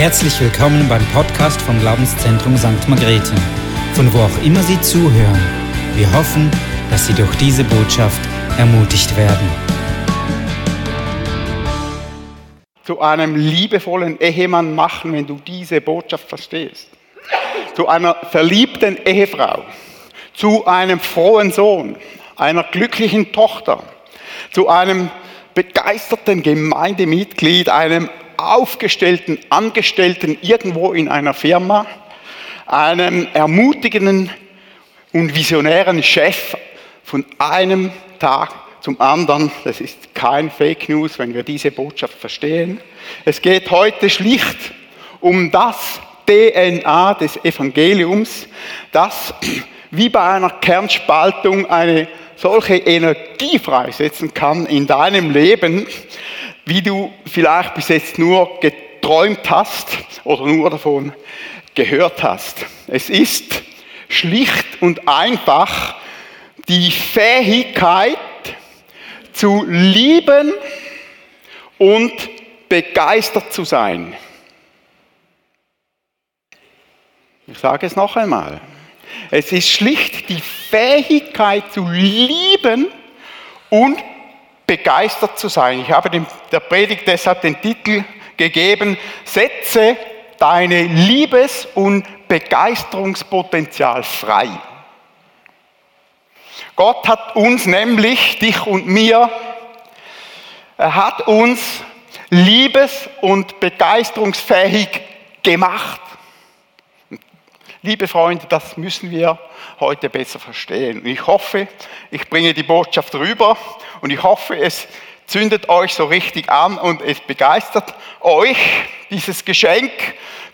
Herzlich willkommen beim Podcast vom Glaubenszentrum St. Margrethe, von wo auch immer Sie zuhören. Wir hoffen, dass Sie durch diese Botschaft ermutigt werden. Zu einem liebevollen Ehemann machen, wenn du diese Botschaft verstehst. Zu einer verliebten Ehefrau. Zu einem frohen Sohn. Einer glücklichen Tochter. Zu einem begeisterten Gemeindemitglied, einem aufgestellten Angestellten irgendwo in einer Firma, einem ermutigenden und visionären Chef von einem Tag zum anderen. Das ist kein Fake News, wenn wir diese Botschaft verstehen. Es geht heute schlicht um das DNA des Evangeliums, das wie bei einer Kernspaltung eine solche Energie freisetzen kann in deinem Leben, wie du vielleicht bis jetzt nur geträumt hast oder nur davon gehört hast. Es ist schlicht und einfach die Fähigkeit zu lieben und begeistert zu sein. Ich sage es noch einmal. Es ist schlicht die Fähigkeit zu lieben und begeistert zu sein. Ich habe der Predigt deshalb den Titel gegeben, setze deine Liebes- und Begeisterungspotenzial frei. Gott hat uns nämlich, dich und mir, er hat uns liebes- und begeisterungsfähig gemacht. Liebe Freunde, das müssen wir heute besser verstehen. Und ich hoffe, ich bringe die Botschaft rüber und ich hoffe, es zündet euch so richtig an und es begeistert euch. Dieses Geschenk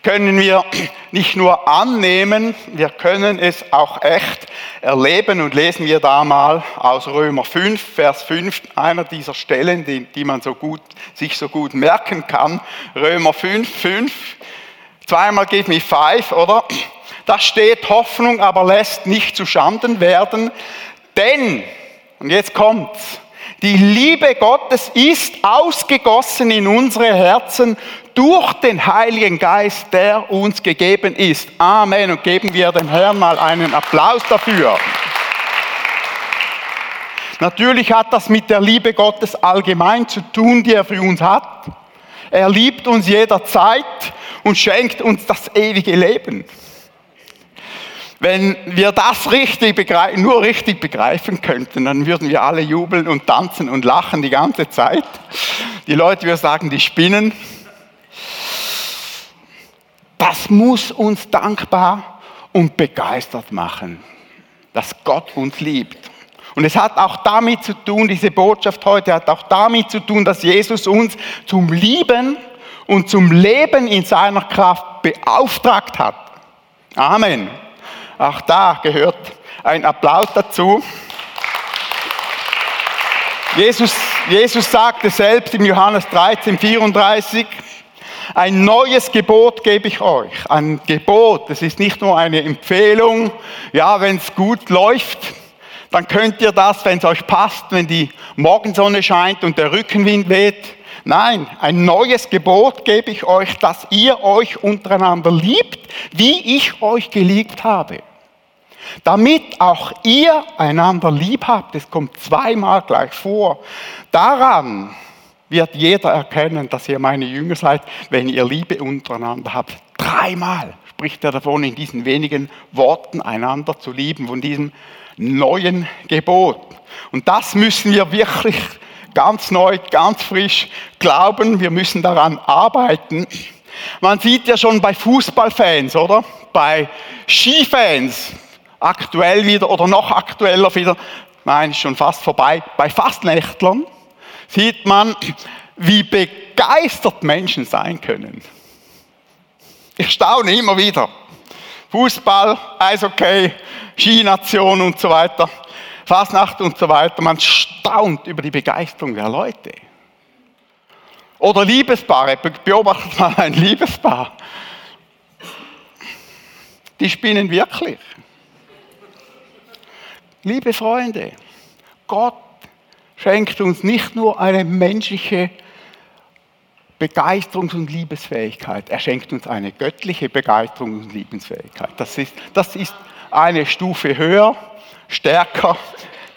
können wir nicht nur annehmen, wir können es auch echt erleben und lesen wir da mal aus Römer 5, Vers 5, einer dieser Stellen, die, die man so gut, sich so gut merken kann. Römer 5, 5, zweimal give me five, oder? Da steht Hoffnung, aber lässt nicht zu Schanden werden, denn, und jetzt kommt's, die Liebe Gottes ist ausgegossen in unsere Herzen durch den Heiligen Geist, der uns gegeben ist. Amen. Und geben wir dem Herrn mal einen Applaus dafür. Natürlich hat das mit der Liebe Gottes allgemein zu tun, die er für uns hat. Er liebt uns jederzeit und schenkt uns das ewige Leben. Wenn wir das richtig nur richtig begreifen könnten, dann würden wir alle jubeln und tanzen und lachen die ganze Zeit. Die Leute würden sagen, die spinnen. Das muss uns dankbar und begeistert machen, dass Gott uns liebt. Und es hat auch damit zu tun, diese Botschaft heute hat auch damit zu tun, dass Jesus uns zum Lieben und zum Leben in seiner Kraft beauftragt hat. Amen. Auch da gehört ein Applaus dazu. Jesus, Jesus sagte selbst im Johannes 13, 34, ein neues Gebot gebe ich euch. Ein Gebot, das ist nicht nur eine Empfehlung. Ja, wenn es gut läuft, dann könnt ihr das, wenn es euch passt, wenn die Morgensonne scheint und der Rückenwind weht. Nein, ein neues Gebot gebe ich euch, dass ihr euch untereinander liebt, wie ich euch geliebt habe. Damit auch ihr einander lieb habt, es kommt zweimal gleich vor. Daran wird jeder erkennen, dass ihr meine Jünger seid, wenn ihr Liebe untereinander habt. Dreimal spricht er davon, in diesen wenigen Worten einander zu lieben, von diesem neuen Gebot. Und das müssen wir wirklich ganz neu, ganz frisch glauben. Wir müssen daran arbeiten. Man sieht ja schon bei Fußballfans, oder? Bei Skifans, aktuell wieder oder noch aktueller wieder, nein, schon fast vorbei, bei Fastnächtlern sieht man, wie begeistert Menschen sein können. Ich staune immer wieder. Fußball, Eishockey, Skination und so weiter. Fasnacht und so weiter. Man staunt über die Begeisterung der Leute. Oder Liebespaare. Beobachtet mal ein Liebespaar. Die spinnen wirklich. Liebe Freunde, Gott schenkt uns nicht nur eine menschliche Begeisterungs- und Liebesfähigkeit. Er schenkt uns eine göttliche Begeisterungs- und Liebesfähigkeit. Das ist, das ist eine Stufe höher, stärker.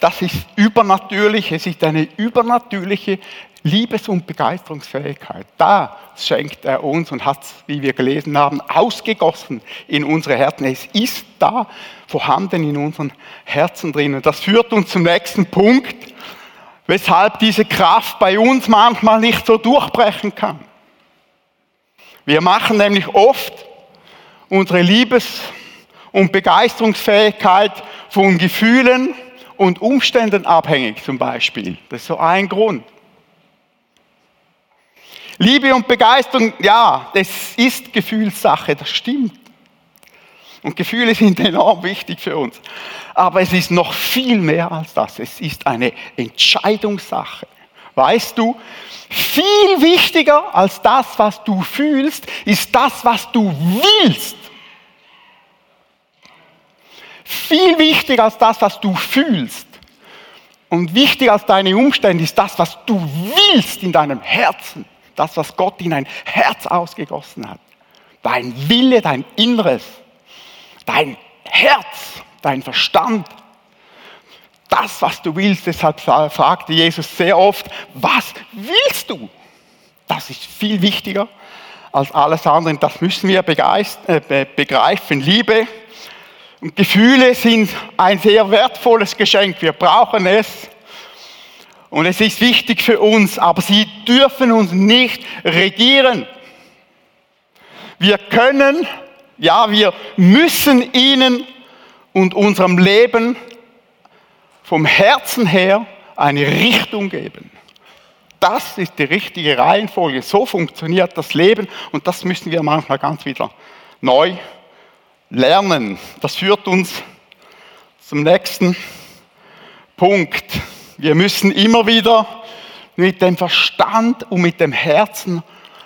Das ist übernatürlich. Es ist eine übernatürliche Liebes- und Begeisterungsfähigkeit. Da schenkt er uns und hat es, wie wir gelesen haben, ausgegossen in unsere Herzen. Es ist da vorhanden in unseren Herzen drin. Und das führt uns zum nächsten Punkt, weshalb diese Kraft bei uns manchmal nicht so durchbrechen kann. Wir machen nämlich oft unsere Liebes- und Begeisterungsfähigkeit von Gefühlen und Umständen abhängig zum Beispiel. Das ist so ein Grund. Liebe und Begeisterung, ja, das ist Gefühlssache, das stimmt. Und Gefühle sind enorm wichtig für uns. Aber es ist noch viel mehr als das. Es ist eine Entscheidungssache. Weißt du, viel wichtiger als das, was du fühlst, ist das, was du willst. Viel wichtiger als das, was du fühlst. Und wichtiger als deine Umstände ist das, was du willst in deinem Herzen. Das, was Gott in dein Herz ausgegossen hat. Dein Wille, dein Inneres, dein Herz, dein Verstand. Das, was du willst, deshalb fragte Jesus sehr oft, was willst du? Das ist viel wichtiger als alles andere. Das müssen wir äh, begreifen. Liebe und Gefühle sind ein sehr wertvolles Geschenk. Wir brauchen es. Und es ist wichtig für uns, aber sie dürfen uns nicht regieren. Wir können, ja, wir müssen ihnen und unserem Leben vom Herzen her eine Richtung geben. Das ist die richtige Reihenfolge. So funktioniert das Leben und das müssen wir manchmal ganz wieder neu lernen. Das führt uns zum nächsten Punkt. Wir müssen immer wieder mit dem Verstand und mit dem Herzen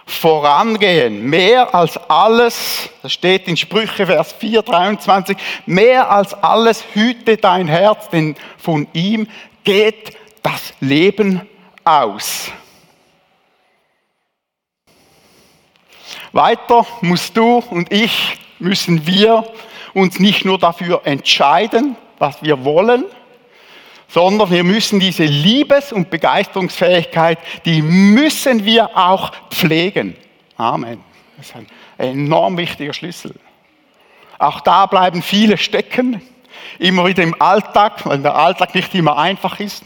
vorangehen. Mehr als alles, das steht in Sprüche Vers 4, 23, mehr als alles hüte dein Herz, denn von ihm geht das Leben aus. Weiter musst du und ich, müssen wir uns nicht nur dafür entscheiden, was wir wollen, sondern wir müssen diese Liebes- und Begeisterungsfähigkeit, die müssen wir auch pflegen. Amen. Das ist ein enorm wichtiger Schlüssel. Auch da bleiben viele stecken, immer wieder im Alltag, weil der Alltag nicht immer einfach ist.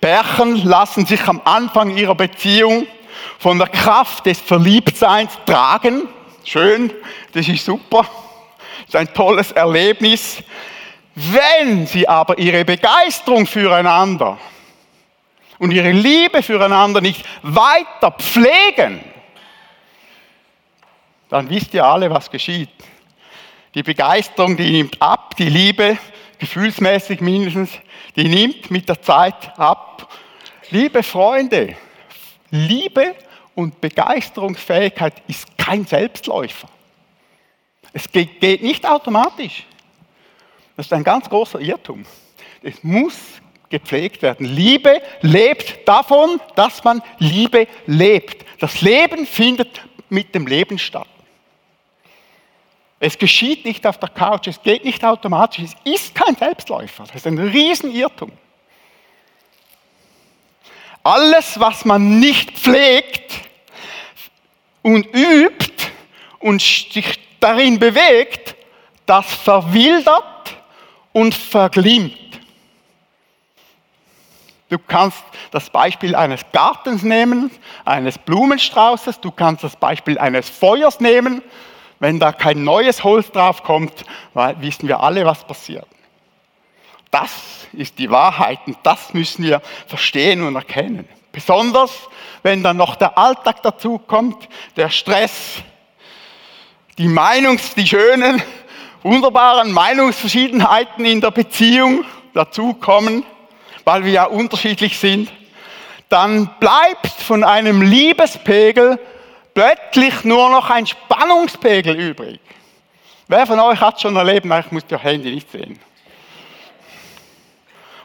Pärchen lassen sich am Anfang ihrer Beziehung von der Kraft des Verliebtseins tragen. Schön, das ist super, das ist ein tolles Erlebnis. Wenn sie aber ihre Begeisterung füreinander und ihre Liebe füreinander nicht weiter pflegen, dann wisst ihr alle, was geschieht. Die Begeisterung, die nimmt ab, die Liebe, gefühlsmäßig mindestens, die nimmt mit der Zeit ab. Liebe Freunde, Liebe und Begeisterungsfähigkeit ist kein Selbstläufer. Es geht, geht nicht automatisch. Das ist ein ganz großer Irrtum. Es muss gepflegt werden. Liebe lebt davon, dass man Liebe lebt. Das Leben findet mit dem Leben statt. Es geschieht nicht auf der Couch, es geht nicht automatisch, es ist kein Selbstläufer. Das ist ein Riesenirrtum. Alles, was man nicht pflegt und übt und sich darin bewegt, das verwildert und verglimmt. Du kannst das Beispiel eines Gartens nehmen, eines Blumenstraußes, du kannst das Beispiel eines Feuers nehmen. Wenn da kein neues Holz drauf kommt, wissen wir alle, was passiert. Das ist die Wahrheit und das müssen wir verstehen und erkennen. Besonders, wenn dann noch der Alltag dazu kommt, der Stress, die Meinungs-, die schönen wunderbaren Meinungsverschiedenheiten in der Beziehung dazukommen, weil wir ja unterschiedlich sind, dann bleibt von einem Liebespegel plötzlich nur noch ein Spannungspegel übrig. Wer von euch hat schon erlebt, ich muss das Handy nicht sehen.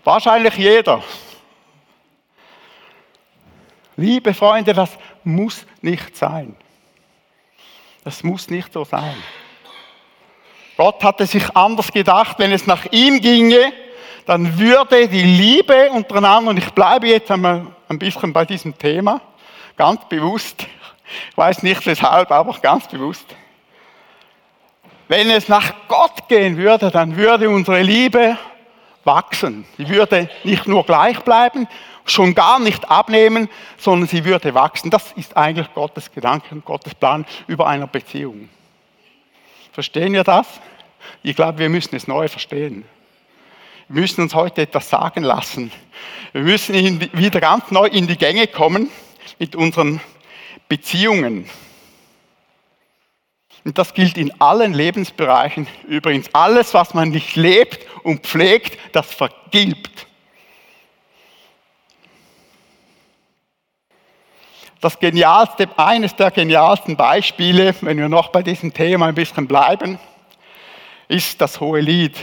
Wahrscheinlich jeder. Liebe Freunde, das muss nicht sein. Das muss nicht so sein. Gott hatte sich anders gedacht, wenn es nach ihm ginge, dann würde die Liebe untereinander, und ich bleibe jetzt einmal ein bisschen bei diesem Thema, ganz bewusst, ich weiß nicht weshalb, aber ganz bewusst. Wenn es nach Gott gehen würde, dann würde unsere Liebe wachsen. Sie würde nicht nur gleich bleiben, schon gar nicht abnehmen, sondern sie würde wachsen. Das ist eigentlich Gottes Gedanke und Gottes Plan über einer Beziehung. Verstehen wir das? Ich glaube, wir müssen es neu verstehen. Wir müssen uns heute etwas sagen lassen. Wir müssen wieder ganz neu in die Gänge kommen mit unseren Beziehungen. Und das gilt in allen Lebensbereichen übrigens. Alles, was man nicht lebt und pflegt, das vergilbt. Das genialste, eines der genialsten Beispiele, wenn wir noch bei diesem Thema ein bisschen bleiben, ist das Hohe Lied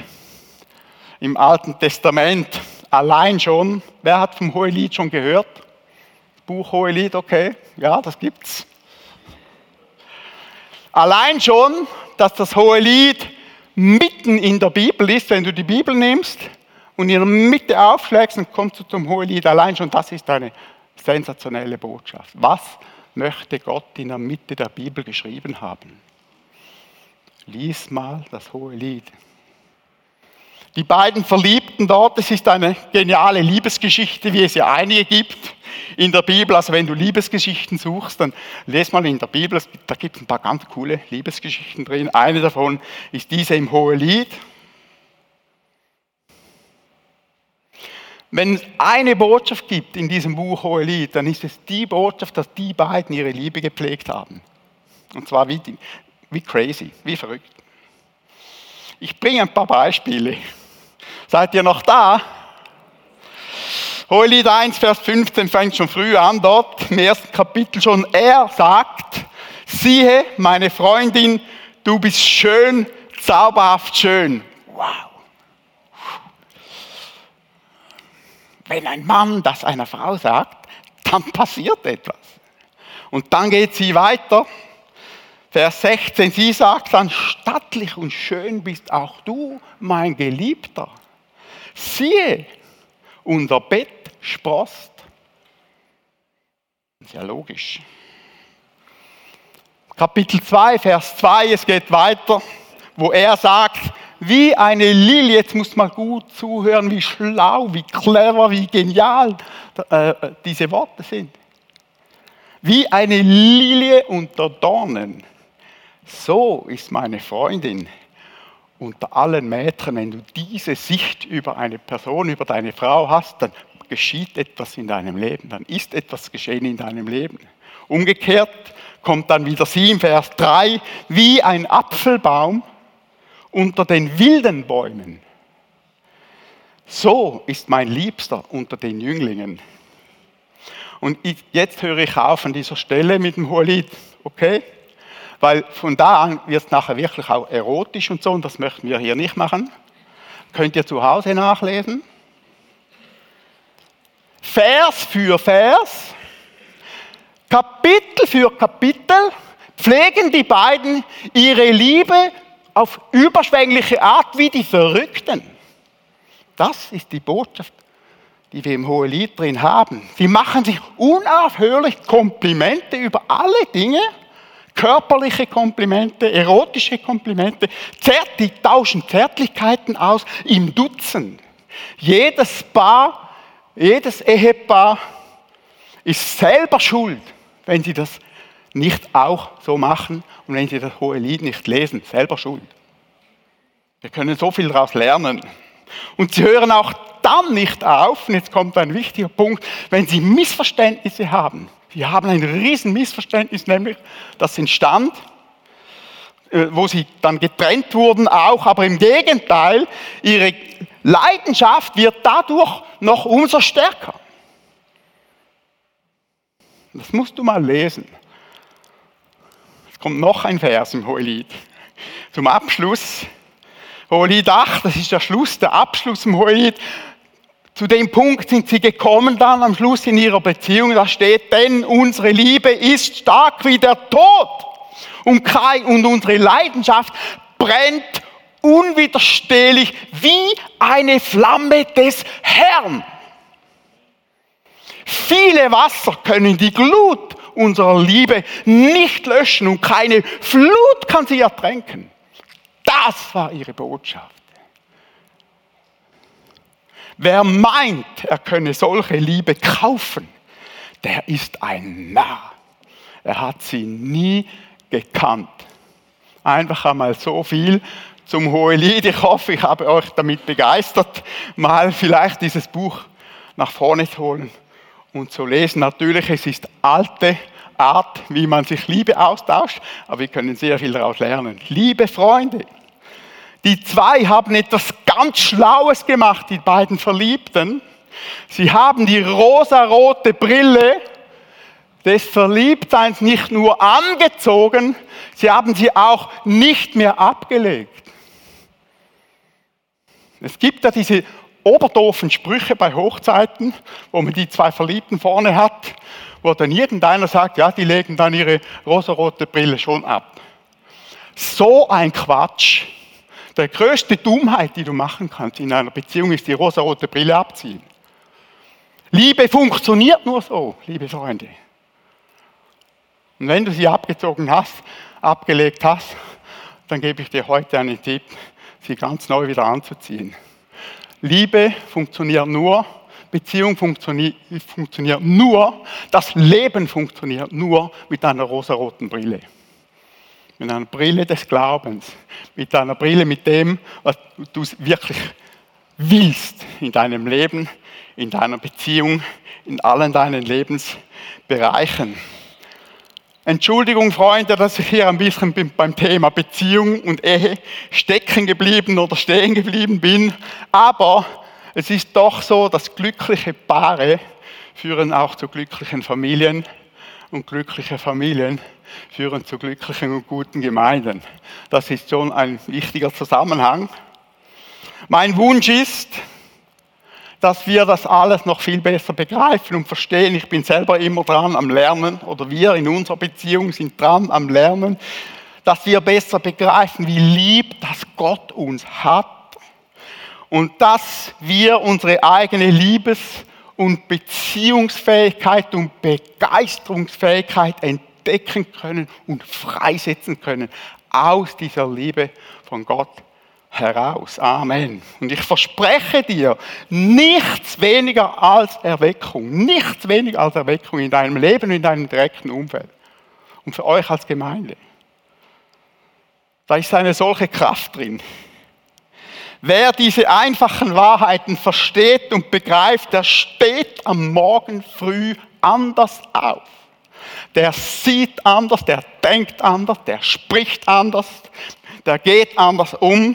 im Alten Testament. Allein schon, wer hat vom Hohe Lied schon gehört? Buch Hohe Lied, okay, ja, das gibt's. Allein schon, dass das Hohe Lied mitten in der Bibel ist, wenn du die Bibel nimmst und in der Mitte aufschlägst, dann kommst du zum Hohe Lied. Allein schon, das ist eine sensationelle Botschaft. Was möchte Gott in der Mitte der Bibel geschrieben haben? Lies mal das Hohe Lied. Die beiden Verliebten dort, das ist eine geniale Liebesgeschichte, wie es ja einige gibt in der Bibel. Also wenn du Liebesgeschichten suchst, dann lest mal in der Bibel, da gibt es ein paar ganz coole Liebesgeschichten drin. Eine davon ist diese im Hohe Lied. Wenn es eine Botschaft gibt in diesem Buch Hohe Lied, dann ist es die Botschaft, dass die beiden ihre Liebe gepflegt haben. Und zwar wie, wie crazy, wie verrückt. Ich bringe ein paar Beispiele. Seid ihr noch da? Hohelied 1, Vers 15 fängt schon früh an, dort im ersten Kapitel schon. Er sagt, siehe, meine Freundin, du bist schön, zauberhaft schön. Wow. Wenn ein Mann das einer Frau sagt, dann passiert etwas. Und dann geht sie weiter. Vers 16, sie sagt dann, stattlich und schön bist auch du, mein Geliebter. Siehe, unser Bett sprost. Sehr logisch. Kapitel 2, Vers 2, es geht weiter, wo er sagt, wie eine Lilie, jetzt muss man gut zuhören, wie schlau, wie clever, wie genial äh, diese Worte sind. Wie eine Lilie unter Dornen. So ist meine Freundin unter allen Mädchen, wenn du diese Sicht über eine Person, über deine Frau hast, dann geschieht etwas in deinem Leben, dann ist etwas geschehen in deinem Leben. Umgekehrt kommt dann wieder sie im Vers 3, wie ein Apfelbaum unter den wilden Bäumen. So ist mein Liebster unter den Jünglingen. Und jetzt höre ich auf an dieser Stelle mit dem Hohelied, okay? weil von da an wird es nachher wirklich auch erotisch und so, und das möchten wir hier nicht machen. Könnt ihr zu Hause nachlesen. Vers für Vers, Kapitel für Kapitel pflegen die beiden ihre Liebe auf überschwängliche Art wie die Verrückten. Das ist die Botschaft, die wir im Hohelied drin haben. Sie machen sich unaufhörlich Komplimente über alle Dinge körperliche Komplimente, erotische Komplimente, die tauschen Zärtlichkeiten aus im Dutzend. Jedes Paar, jedes Ehepaar ist selber schuld, wenn sie das nicht auch so machen und wenn sie das hohe Lied nicht lesen, selber schuld. Wir können so viel daraus lernen. Und sie hören auch dann nicht auf, und jetzt kommt ein wichtiger Punkt, wenn sie Missverständnisse haben. Sie haben ein riesen Missverständnis, nämlich das entstand, äh, wo sie dann getrennt wurden auch, aber im Gegenteil, ihre Leidenschaft wird dadurch noch umso stärker. Das musst du mal lesen. Kommt noch ein Vers im Hohelied. Zum Abschluss, Hohelied 8, das ist der Schluss, der Abschluss im Hohelied. Zu dem Punkt sind sie gekommen dann am Schluss in ihrer Beziehung. Da steht, denn unsere Liebe ist stark wie der Tod. Und, und unsere Leidenschaft brennt unwiderstehlich wie eine Flamme des Herrn. Viele Wasser können die Glut unserer Liebe nicht löschen und keine Flut kann sie ertränken. Das war ihre Botschaft. Wer meint, er könne solche Liebe kaufen, der ist ein Narr. Er hat sie nie gekannt. Einfach einmal so viel zum Hohelied. Ich hoffe, ich habe euch damit begeistert, mal vielleicht dieses Buch nach vorne zu holen und zu lesen. Natürlich, es ist alte Art, wie man sich Liebe austauscht, aber wir können sehr viel daraus lernen. Liebe Freunde, die zwei haben etwas ganz Schlaues gemacht, die beiden Verliebten. Sie haben die rosarote Brille des Verliebtseins nicht nur angezogen, sie haben sie auch nicht mehr abgelegt. Es gibt ja diese oberdoofen Sprüche bei Hochzeiten, wo man die zwei Verliebten vorne hat, wo dann irgendeiner sagt, ja, die legen dann ihre rosarote Brille schon ab. So ein Quatsch. Der größte Dummheit, die du machen kannst in einer Beziehung, ist die rosarote Brille abziehen. Liebe funktioniert nur so, liebe Freunde. Und wenn du sie abgezogen hast, abgelegt hast, dann gebe ich dir heute einen Tipp, sie ganz neu wieder anzuziehen. Liebe funktioniert nur, Beziehung funktioniert, funktioniert nur, das Leben funktioniert nur mit einer rosaroten Brille. Mit einer Brille des Glaubens, mit einer Brille mit dem, was du wirklich willst in deinem Leben, in deiner Beziehung, in allen deinen Lebensbereichen. Entschuldigung, Freunde, dass ich hier ein bisschen beim Thema Beziehung und Ehe stecken geblieben oder stehen geblieben bin. Aber es ist doch so, dass glückliche Paare führen auch zu glücklichen Familien und glückliche Familien führen zu glücklichen und guten Gemeinden. Das ist schon ein wichtiger Zusammenhang. Mein Wunsch ist, dass wir das alles noch viel besser begreifen und verstehen. Ich bin selber immer dran am Lernen oder wir in unserer Beziehung sind dran am Lernen, dass wir besser begreifen, wie lieb das Gott uns hat und dass wir unsere eigene Liebes- und Beziehungsfähigkeit und Begeisterungsfähigkeit entdecken können und freisetzen können aus dieser Liebe von Gott heraus. Amen. Und ich verspreche dir, nichts weniger als Erweckung, nichts weniger als Erweckung in deinem Leben und in deinem direkten Umfeld. Und für euch als Gemeinde. Da ist eine solche Kraft drin. Wer diese einfachen Wahrheiten versteht und begreift, der steht am Morgen früh anders auf. Der sieht anders, der denkt anders, der spricht anders, der geht anders um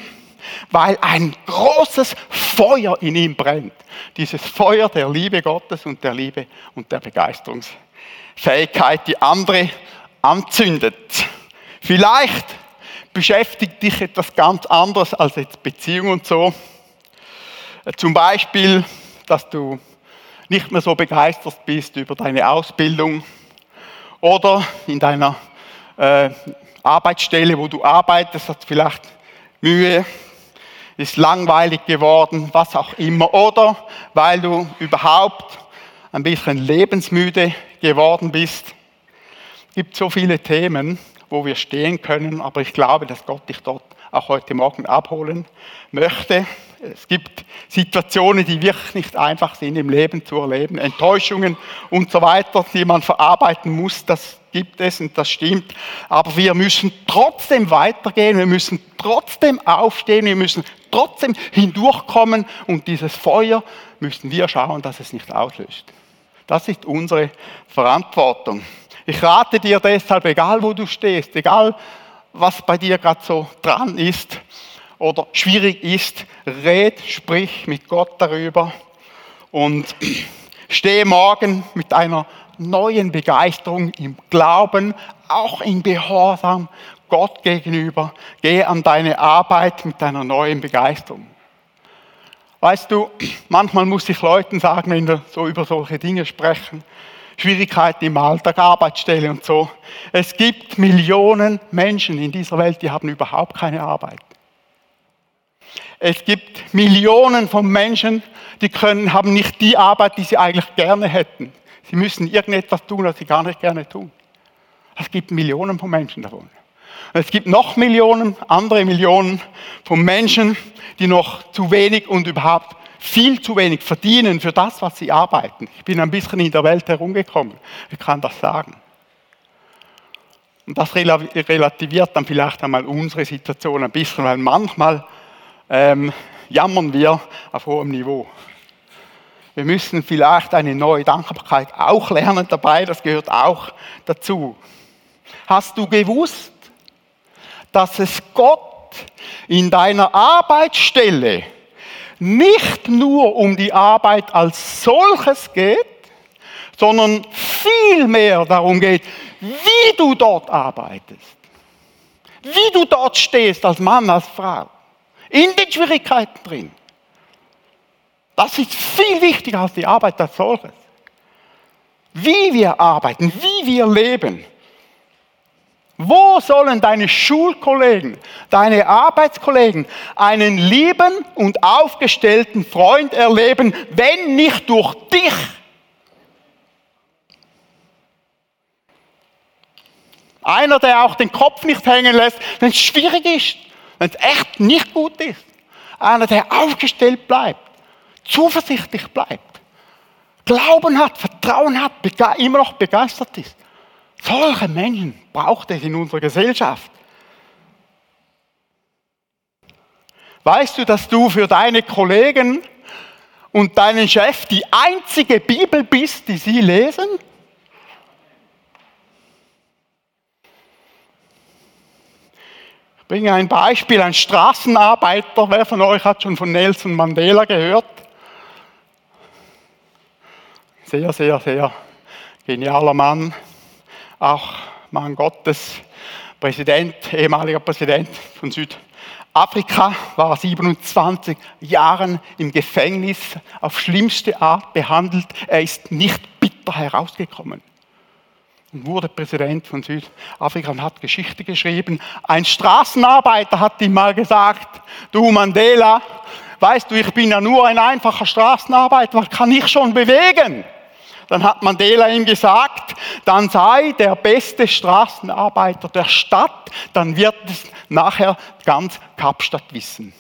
weil ein großes Feuer in ihm brennt. Dieses Feuer der Liebe Gottes und der Liebe und der Begeisterungsfähigkeit, die andere anzündet. Vielleicht beschäftigt dich etwas ganz anderes als jetzt Beziehung und so. Zum Beispiel, dass du nicht mehr so begeistert bist über deine Ausbildung oder in deiner äh, Arbeitsstelle, wo du arbeitest, hast vielleicht Mühe, ist langweilig geworden, was auch immer. Oder weil du überhaupt ein bisschen lebensmüde geworden bist. Es gibt so viele Themen, wo wir stehen können, aber ich glaube, dass Gott dich dort auch heute Morgen abholen möchte. Es gibt Situationen, die wirklich nicht einfach sind im Leben zu erleben, Enttäuschungen und so weiter, die man verarbeiten muss. Das gibt es und das stimmt. Aber wir müssen trotzdem weitergehen, wir müssen trotzdem aufstehen, wir müssen trotzdem hindurchkommen und dieses Feuer müssen wir schauen, dass es nicht auslöst. Das ist unsere Verantwortung. Ich rate dir deshalb, egal wo du stehst, egal was bei dir gerade so dran ist oder schwierig ist, red, sprich mit Gott darüber und stehe morgen mit einer neuen Begeisterung im Glauben, auch im Gehorsam Gott gegenüber. Gehe an deine Arbeit mit deiner neuen Begeisterung. Weißt du, manchmal muss ich Leuten sagen, wenn wir so über solche Dinge sprechen, Schwierigkeiten im Alltag, Arbeitsstelle und so. Es gibt Millionen Menschen in dieser Welt, die haben überhaupt keine Arbeit. Es gibt Millionen von Menschen, die können, haben nicht die Arbeit, die sie eigentlich gerne hätten. Sie müssen irgendetwas tun, was sie gar nicht gerne tun. Es gibt Millionen von Menschen davon. Und es gibt noch Millionen, andere Millionen von Menschen, die noch zu wenig und überhaupt viel zu wenig verdienen für das, was sie arbeiten. Ich bin ein bisschen in der Welt herumgekommen. Ich kann das sagen. Und das relativiert dann vielleicht einmal unsere Situation ein bisschen, weil manchmal ähm, jammern wir auf hohem Niveau. Wir müssen vielleicht eine neue Dankbarkeit auch lernen dabei, das gehört auch dazu. Hast du gewusst, dass es Gott in deiner Arbeitsstelle nicht nur um die Arbeit als solches geht, sondern vielmehr darum geht, wie du dort arbeitest, wie du dort stehst als Mann, als Frau, in den Schwierigkeiten drin. Das ist viel wichtiger als die Arbeit als solches. Wie wir arbeiten, wie wir leben. Wo sollen deine Schulkollegen, deine Arbeitskollegen einen lieben und aufgestellten Freund erleben, wenn nicht durch dich? Einer, der auch den Kopf nicht hängen lässt, wenn es schwierig ist, wenn es echt nicht gut ist. Einer, der aufgestellt bleibt, zuversichtlich bleibt, Glauben hat, Vertrauen hat, immer noch begeistert ist. Solche Menschen braucht es in unserer Gesellschaft. Weißt du, dass du für deine Kollegen und deinen Chef die einzige Bibel bist, die sie lesen? Ich bringe ein Beispiel, ein Straßenarbeiter. Wer von euch hat schon von Nelson Mandela gehört? Sehr, sehr, sehr genialer Mann auch Mann Gottes, Präsident, ehemaliger Präsident von Südafrika, war 27 Jahre im Gefängnis auf schlimmste Art behandelt. Er ist nicht bitter herausgekommen und wurde Präsident von Südafrika und hat Geschichte geschrieben. Ein Straßenarbeiter hat ihm mal gesagt, du Mandela, weißt du, ich bin ja nur ein einfacher Straßenarbeiter, was kann ich schon bewegen? Dann hat Mandela ihm gesagt, dann sei der beste Straßenarbeiter der Stadt, dann wird es nachher ganz Kapstadt wissen.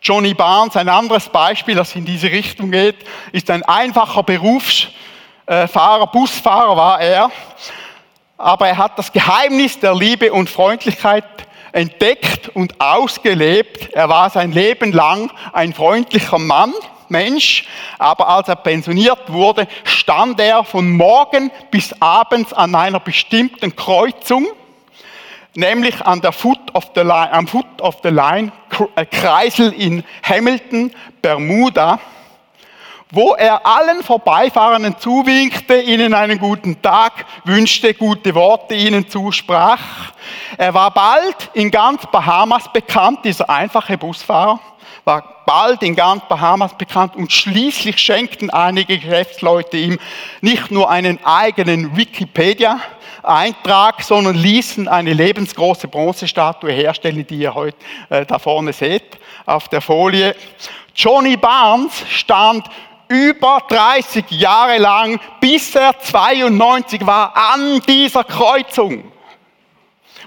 Johnny Barnes, ein anderes Beispiel, das in diese Richtung geht, ist ein einfacher Berufsfahrer, Busfahrer war er, aber er hat das Geheimnis der Liebe und Freundlichkeit entdeckt und ausgelebt. Er war sein Leben lang ein freundlicher Mann Mensch, aber als er pensioniert wurde, stand er von morgen bis abends an einer bestimmten Kreuzung, nämlich an der Foot of the Line, am Foot of the Line äh, Kreisel in Hamilton, Bermuda, wo er allen Vorbeifahrenden zuwinkte, ihnen einen guten Tag wünschte, gute Worte ihnen zusprach. Er war bald in ganz Bahamas bekannt, dieser einfache Busfahrer war bald in ganz Bahamas bekannt und schließlich schenkten einige Geschäftsleute ihm nicht nur einen eigenen Wikipedia-Eintrag, sondern ließen eine lebensgroße Bronzestatue herstellen, die ihr heute äh, da vorne seht auf der Folie. Johnny Barnes stand über 30 Jahre lang, bis er 92 war, an dieser Kreuzung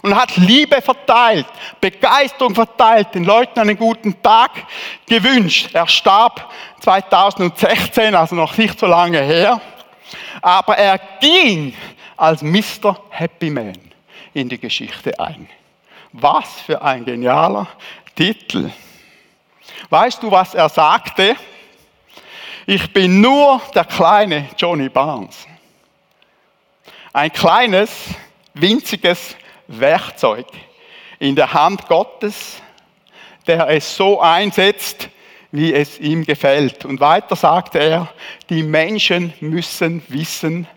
und hat Liebe verteilt, Begeisterung verteilt, den Leuten einen guten Tag gewünscht. Er starb 2016, also noch nicht so lange her, aber er ging als Mr. Happy Man in die Geschichte ein. Was für ein genialer Titel. Weißt du, was er sagte? Ich bin nur der kleine Johnny Barnes. Ein kleines, winziges Werkzeug in der Hand Gottes, der es so einsetzt, wie es ihm gefällt. Und weiter sagt er, die Menschen müssen wissen,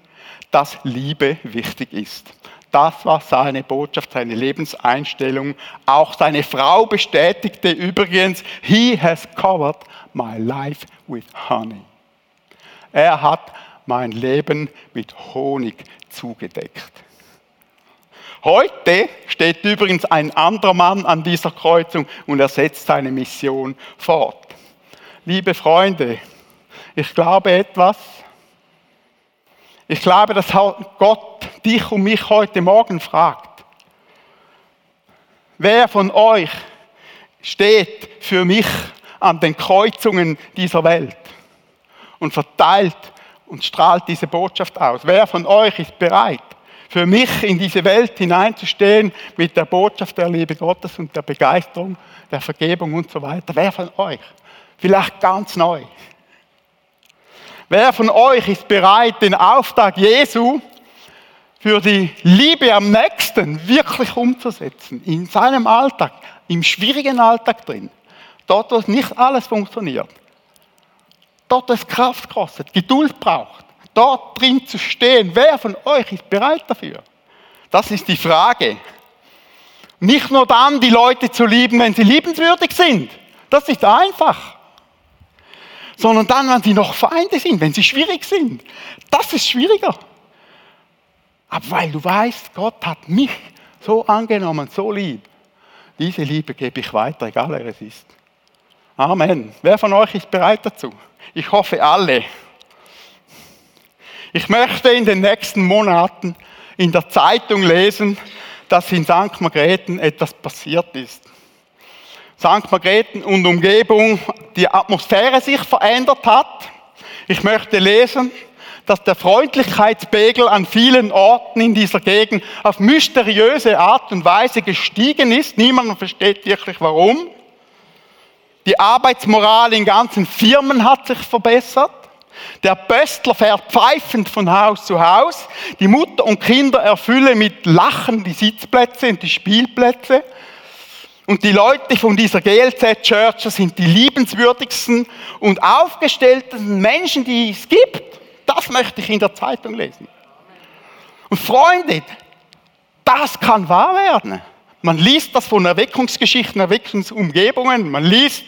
dass Liebe wichtig ist. das war seine Botschaft, seine Lebenseinstellung. Auch seine Frau bestätigte übrigens, he has covered my life with honey. Er hat mein Leben mit Honig zugedeckt. Heute steht übrigens ein anderer Mann an dieser Kreuzung und er setzt seine Mission fort. Liebe Freunde, ich glaube etwas. Ich glaube, dass Gott dich und mich heute Morgen fragt. Wer von euch steht für mich an den Kreuzungen dieser Welt und verteilt und strahlt diese Botschaft aus? Wer von euch ist bereit, für mich in diese Welt hineinzustehen mit der Botschaft der Liebe Gottes und der Begeisterung, der Vergebung und so weiter. Wer von euch? Vielleicht ganz neu. Wer von euch ist bereit, den Auftrag Jesu für die Liebe am nächsten wirklich umzusetzen? In seinem Alltag, im schwierigen Alltag drin. Dort, wo nicht alles funktioniert. Dort, wo es Kraft kostet, Geduld braucht dort drin zu stehen. Wer von euch ist bereit dafür? Das ist die Frage. Nicht nur dann die Leute zu lieben, wenn sie liebenswürdig sind. Das ist einfach. Sondern dann, wenn sie noch Feinde sind, wenn sie schwierig sind. Das ist schwieriger. Aber weil du weißt, Gott hat mich so angenommen, so lieb. Diese Liebe gebe ich weiter, egal wer es ist. Amen. Wer von euch ist bereit dazu? Ich hoffe alle. Ich möchte in den nächsten Monaten in der Zeitung lesen, dass in St. Margrethen etwas passiert ist. St. Margrethen und Umgebung, die Atmosphäre sich verändert hat. Ich möchte lesen, dass der Freundlichkeitspegel an vielen Orten in dieser Gegend auf mysteriöse Art und Weise gestiegen ist. Niemand versteht wirklich warum. Die Arbeitsmoral in ganzen Firmen hat sich verbessert. Der Pöstler fährt pfeifend von Haus zu Haus. Die Mutter und Kinder erfüllen mit Lachen die Sitzplätze und die Spielplätze. Und die Leute von dieser GLZ Church sind die liebenswürdigsten und aufgestelltesten Menschen, die es gibt. Das möchte ich in der Zeitung lesen. Und Freunde, das kann wahr werden. Man liest das von Erweckungsgeschichten, Erweckungsumgebungen. Man liest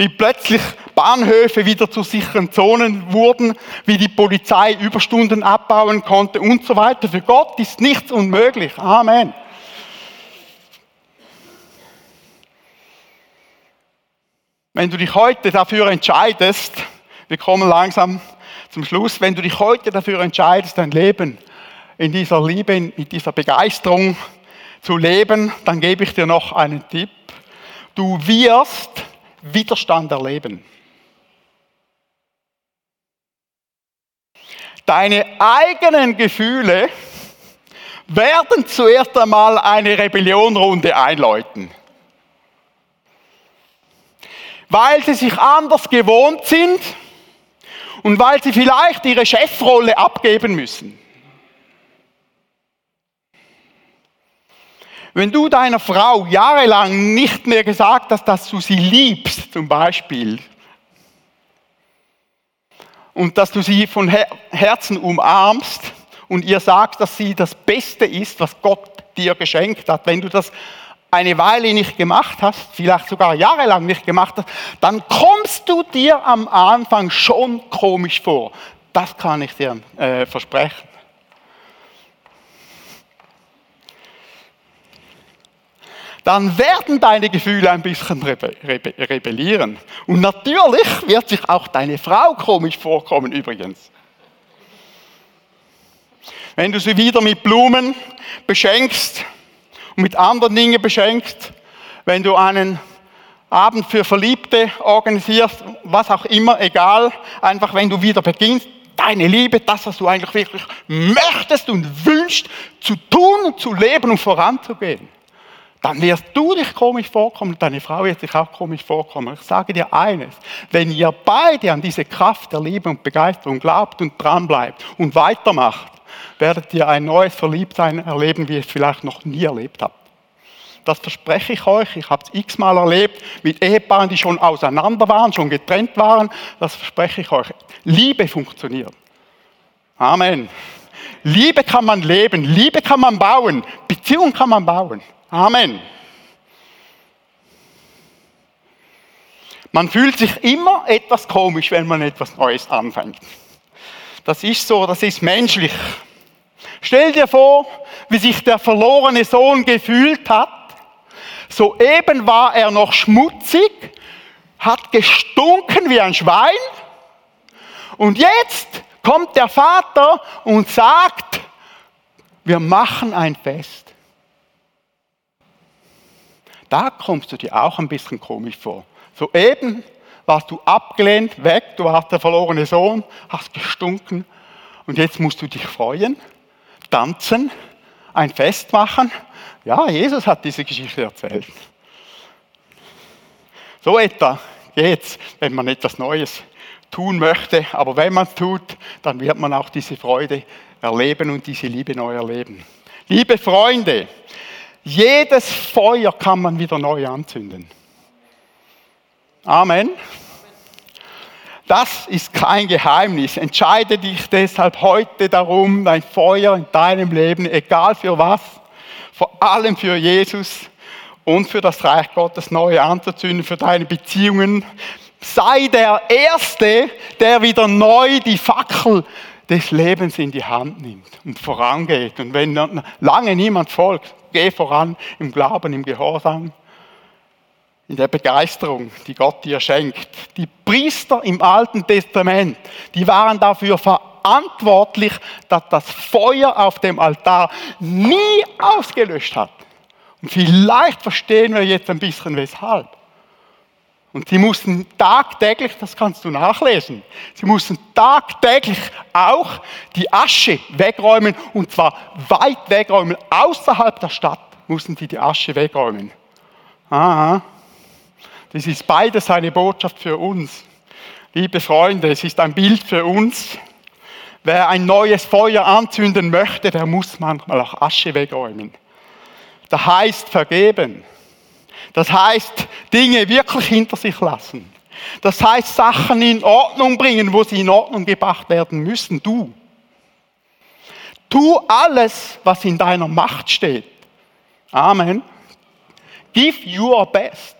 wie plötzlich Bahnhöfe wieder zu sicheren Zonen wurden, wie die Polizei Überstunden abbauen konnte und so weiter. Für Gott ist nichts unmöglich. Amen. Wenn du dich heute dafür entscheidest, wir kommen langsam zum Schluss, wenn du dich heute dafür entscheidest, dein Leben in dieser Liebe, in dieser Begeisterung zu leben, dann gebe ich dir noch einen Tipp. Du wirst Widerstand erleben. Deine eigenen Gefühle werden zuerst einmal eine Rebellionrunde einläuten. Weil sie sich anders gewohnt sind und weil sie vielleicht ihre Chefrolle abgeben müssen. Wenn du deiner Frau jahrelang nicht mehr gesagt hast, dass du sie liebst, zum Beispiel, und dass du sie von Herzen umarmst und ihr sagst, dass sie das Beste ist, was Gott dir geschenkt hat, wenn du das eine Weile nicht gemacht hast, vielleicht sogar jahrelang nicht gemacht hast, dann kommst du dir am Anfang schon komisch vor. Das kann ich dir äh, versprechen. Dann werden deine Gefühle ein bisschen rebellieren. Und natürlich wird sich auch deine Frau komisch vorkommen übrigens. Wenn du sie wieder mit Blumen beschenkst und mit anderen Dingen beschenkst, wenn du einen Abend für Verliebte organisierst, was auch immer, egal, einfach wenn du wieder beginnst, deine Liebe, das, was du eigentlich wirklich möchtest und wünschst, zu tun und zu leben und voranzugehen dann wirst du dich komisch vorkommen und deine Frau wird sich auch komisch vorkommen. Ich sage dir eines, wenn ihr beide an diese Kraft der Liebe und Begeisterung glaubt und dranbleibt und weitermacht, werdet ihr ein neues Verliebtsein erleben, wie ihr es vielleicht noch nie erlebt habt. Das verspreche ich euch. Ich habe es x-mal erlebt mit Ehepaaren, die schon auseinander waren, schon getrennt waren. Das verspreche ich euch. Liebe funktioniert. Amen. Liebe kann man leben, Liebe kann man bauen, Beziehung kann man bauen. Amen. Man fühlt sich immer etwas komisch, wenn man etwas Neues anfängt. Das ist so, das ist menschlich. Stell dir vor, wie sich der verlorene Sohn gefühlt hat. Soeben war er noch schmutzig, hat gestunken wie ein Schwein. Und jetzt kommt der Vater und sagt, wir machen ein Fest. Da kommst du dir auch ein bisschen komisch vor. Soeben warst du abgelehnt, weg, du warst der verlorene Sohn, hast gestunken und jetzt musst du dich freuen, tanzen, ein Fest machen. Ja, Jesus hat diese Geschichte erzählt. So etwa geht's, wenn man etwas Neues tun möchte, aber wenn man es tut, dann wird man auch diese Freude erleben und diese Liebe neu erleben. Liebe Freunde, jedes Feuer kann man wieder neu anzünden. Amen. Das ist kein Geheimnis. Entscheide dich deshalb heute darum, dein Feuer in deinem Leben, egal für was, vor allem für Jesus und für das Reich Gottes neu anzuzünden, für deine Beziehungen. Sei der Erste, der wieder neu die Fackel des Lebens in die Hand nimmt und vorangeht. Und wenn lange niemand folgt, geh voran im Glauben, im Gehorsam in der Begeisterung, die Gott dir schenkt. Die Priester im Alten Testament, die waren dafür verantwortlich, dass das Feuer auf dem Altar nie ausgelöscht hat. Und vielleicht verstehen wir jetzt ein bisschen weshalb. Und sie mussten tagtäglich, das kannst du nachlesen, sie mussten tagtäglich auch die Asche wegräumen und zwar weit wegräumen, außerhalb der Stadt mussten sie die Asche wegräumen. Aha. Das ist beides eine Botschaft für uns. Liebe Freunde, es ist ein Bild für uns. Wer ein neues Feuer anzünden möchte, der muss manchmal auch Asche wegräumen. Das heißt vergeben. Das heißt Dinge wirklich hinter sich lassen. Das heißt Sachen in Ordnung bringen, wo sie in Ordnung gebracht werden müssen. Du. Tu alles, was in deiner Macht steht. Amen. Give your best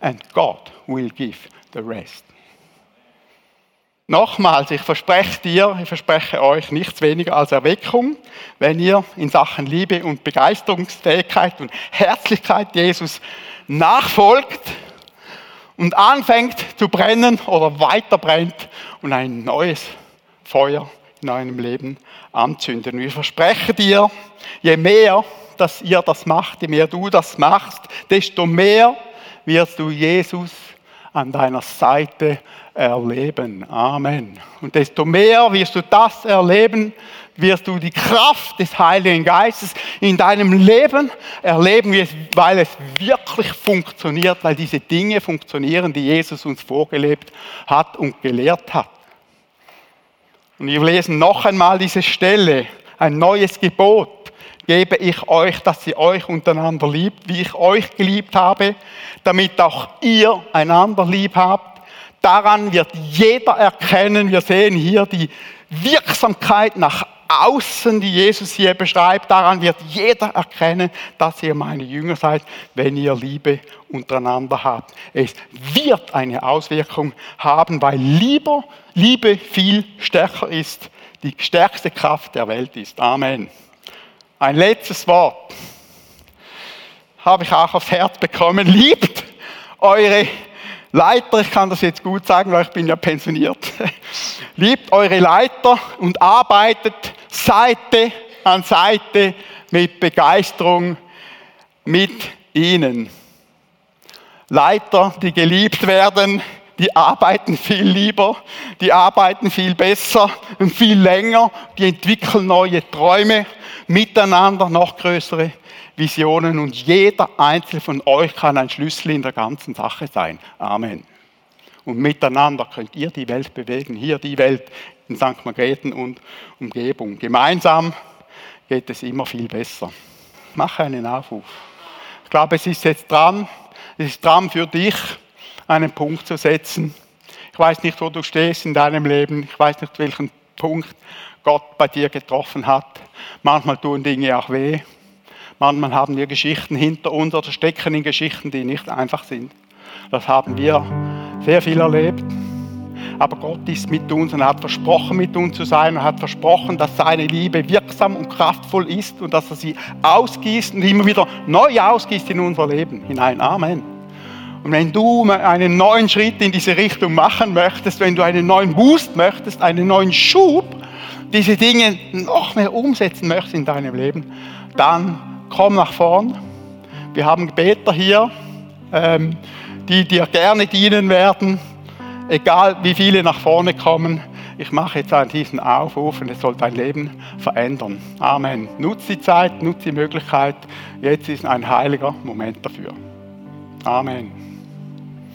and God will give the rest. Nochmals, ich verspreche dir, ich verspreche euch nichts weniger als Erweckung, wenn ihr in Sachen Liebe und Begeisterungsfähigkeit und Herzlichkeit Jesus nachfolgt und anfängt zu brennen oder weiter brennt und ein neues Feuer in eurem Leben anzünden. Und ich verspreche dir, je mehr, dass ihr das macht, je mehr du das machst, desto mehr wirst du Jesus an deiner Seite erleben. Amen. Und desto mehr wirst du das erleben, wirst du die Kraft des Heiligen Geistes in deinem Leben erleben, weil es wirklich funktioniert, weil diese Dinge funktionieren, die Jesus uns vorgelebt hat und gelehrt hat. Und wir lesen noch einmal diese Stelle, ein neues Gebot gebe ich euch, dass ihr euch untereinander liebt, wie ich euch geliebt habe, damit auch ihr einander lieb habt. Daran wird jeder erkennen, wir sehen hier die Wirksamkeit nach außen, die Jesus hier beschreibt, daran wird jeder erkennen, dass ihr meine Jünger seid, wenn ihr Liebe untereinander habt. Es wird eine Auswirkung haben, weil Liebe, Liebe viel stärker ist, die stärkste Kraft der Welt ist. Amen. Ein letztes Wort habe ich auch aufs Herz bekommen. Liebt eure Leiter, ich kann das jetzt gut sagen, weil ich bin ja pensioniert. Liebt eure Leiter und arbeitet Seite an Seite mit Begeisterung mit ihnen. Leiter, die geliebt werden, die arbeiten viel lieber, die arbeiten viel besser und viel länger, die entwickeln neue Träume miteinander, noch größere Visionen und jeder einzelne von euch kann ein Schlüssel in der ganzen Sache sein. Amen. Und miteinander könnt ihr die Welt bewegen, hier die Welt in St. Margrethen und Umgebung. Gemeinsam geht es immer viel besser. Mache einen Aufruf. Ich glaube, es ist jetzt dran, es ist dran für dich, einen Punkt zu setzen. Ich weiß nicht, wo du stehst in deinem Leben. Ich weiß nicht, welchen Punkt Gott bei dir getroffen hat. Manchmal tun Dinge auch weh. Manchmal haben wir Geschichten hinter uns oder stecken in Geschichten, die nicht einfach sind. Das haben wir sehr viel erlebt. Aber Gott ist mit uns und er hat versprochen, mit uns zu sein und hat versprochen, dass seine Liebe wirksam und kraftvoll ist und dass er sie ausgießt und immer wieder neu ausgießt in unser Leben hinein. Amen. Und wenn du einen neuen Schritt in diese Richtung machen möchtest, wenn du einen neuen Boost möchtest, einen neuen Schub, diese Dinge noch mehr umsetzen möchtest in deinem Leben, dann komm nach vorn. Wir haben Beter hier, ähm, die dir gerne dienen werden egal wie viele nach vorne kommen, ich mache jetzt an diesen Aufruf und es soll dein Leben verändern. Amen. Nutz die Zeit, nutz die Möglichkeit. Jetzt ist ein heiliger Moment dafür. Amen.